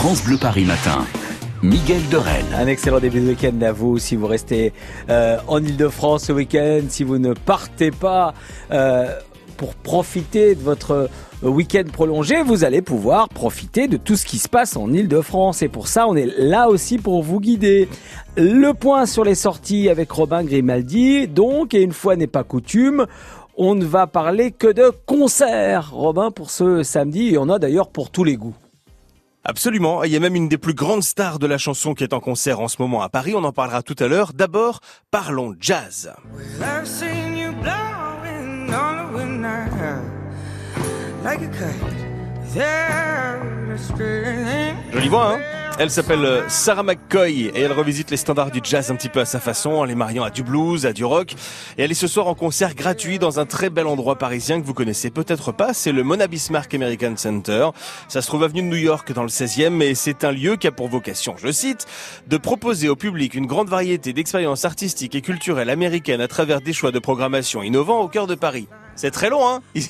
France Bleu Paris Matin. Miguel Dorel. Un excellent début de week-end à vous si vous restez euh, en Ile-de-France ce week-end, si vous ne partez pas euh, pour profiter de votre week-end prolongé, vous allez pouvoir profiter de tout ce qui se passe en Ile-de-France. Et pour ça, on est là aussi pour vous guider. Le point sur les sorties avec Robin Grimaldi. Donc, et une fois n'est pas coutume, on ne va parler que de concerts. Robin, pour ce samedi, y en a d'ailleurs pour tous les goûts. Absolument, il y a même une des plus grandes stars de la chanson qui est en concert en ce moment à Paris, on en parlera tout à l'heure. D'abord, parlons jazz. Jolie voix, hein? Elle s'appelle euh, Sarah McCoy et elle revisite les standards du jazz un petit peu à sa façon en les mariant à du blues, à du rock. Et elle est ce soir en concert gratuit dans un très bel endroit parisien que vous connaissez peut-être pas, c'est le Mona Bismarck American Center. Ça se trouve avenue de New York dans le 16e et c'est un lieu qui a pour vocation, je cite, de proposer au public une grande variété d'expériences artistiques et culturelles américaines à travers des choix de programmation innovants au cœur de Paris. C'est très long, hein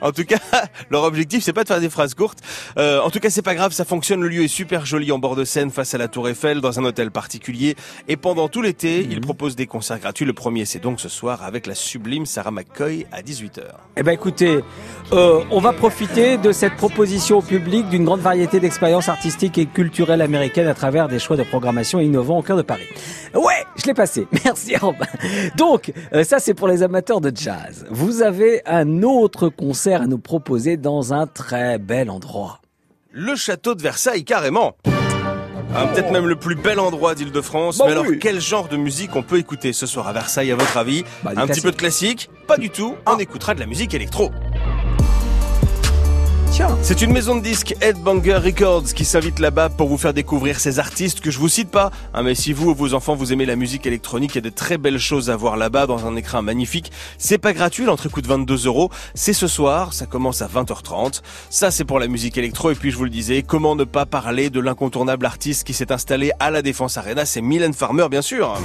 En tout cas, leur objectif, c'est pas de faire des phrases courtes. Euh, en tout cas, c'est pas grave, ça fonctionne. Le lieu est super joli en bord de Seine, face à la Tour Eiffel, dans un hôtel particulier. Et pendant tout l'été, ils proposent des concerts gratuits. Le premier, c'est donc ce soir avec la sublime Sarah McCoy à 18h. Eh ben, écoutez, euh, on va profiter de cette proposition au public d'une grande variété d'expériences artistiques et culturelles américaines à travers des choix de programmation innovants au cœur de Paris. Ouais, je l'ai passé. Merci Robin. Donc, euh, ça c'est pour les amateurs de jazz. Vous avez avez un autre concert à nous proposer dans un très bel endroit. Le château de Versailles, carrément. Ah, peut-être même le plus bel endroit d'Île-de-France. Bah mais alors, quel genre de musique on peut écouter ce soir à Versailles, à votre avis bah, Un petit peu de classique Pas du tout. On ah. écoutera de la musique électro. C'est une maison de disques Headbanger Records qui s'invite là-bas pour vous faire découvrir ces artistes que je vous cite pas. Hein, mais si vous ou vos enfants vous aimez la musique électronique, il y a de très belles choses à voir là-bas dans un écran magnifique. C'est pas gratuit, l'entrée coûte 22 euros. C'est ce soir, ça commence à 20h30. Ça c'est pour la musique électro et puis je vous le disais, comment ne pas parler de l'incontournable artiste qui s'est installé à la Défense Arena, c'est Mylène Farmer bien sûr.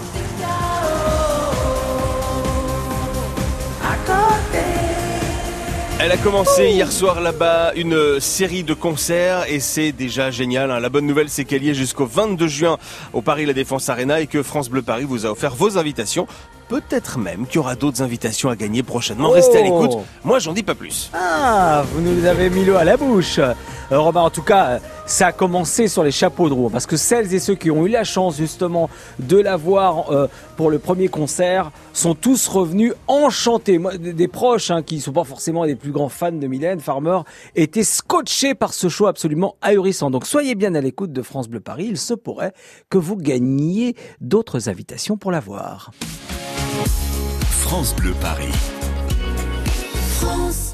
Elle a commencé hier soir là-bas une série de concerts et c'est déjà génial. Hein. La bonne nouvelle, c'est qu'elle y est jusqu'au 22 juin au Paris La Défense Arena et que France Bleu Paris vous a offert vos invitations. Peut-être même qu'il y aura d'autres invitations à gagner prochainement. Restez à oh. l'écoute. Moi, j'en dis pas plus. Ah, vous nous avez mis l'eau à la bouche. Euh, Robin, en tout cas, ça a commencé sur les chapeaux de roue. Parce que celles et ceux qui ont eu la chance, justement, de la voir euh, pour le premier concert sont tous revenus enchantés. Moi, des proches, hein, qui ne sont pas forcément des plus grands fans de Mylène Farmer, étaient scotchés par ce show absolument ahurissant. Donc, soyez bien à l'écoute de France Bleu Paris. Il se pourrait que vous gagniez d'autres invitations pour la voir. France Bleu Paris. France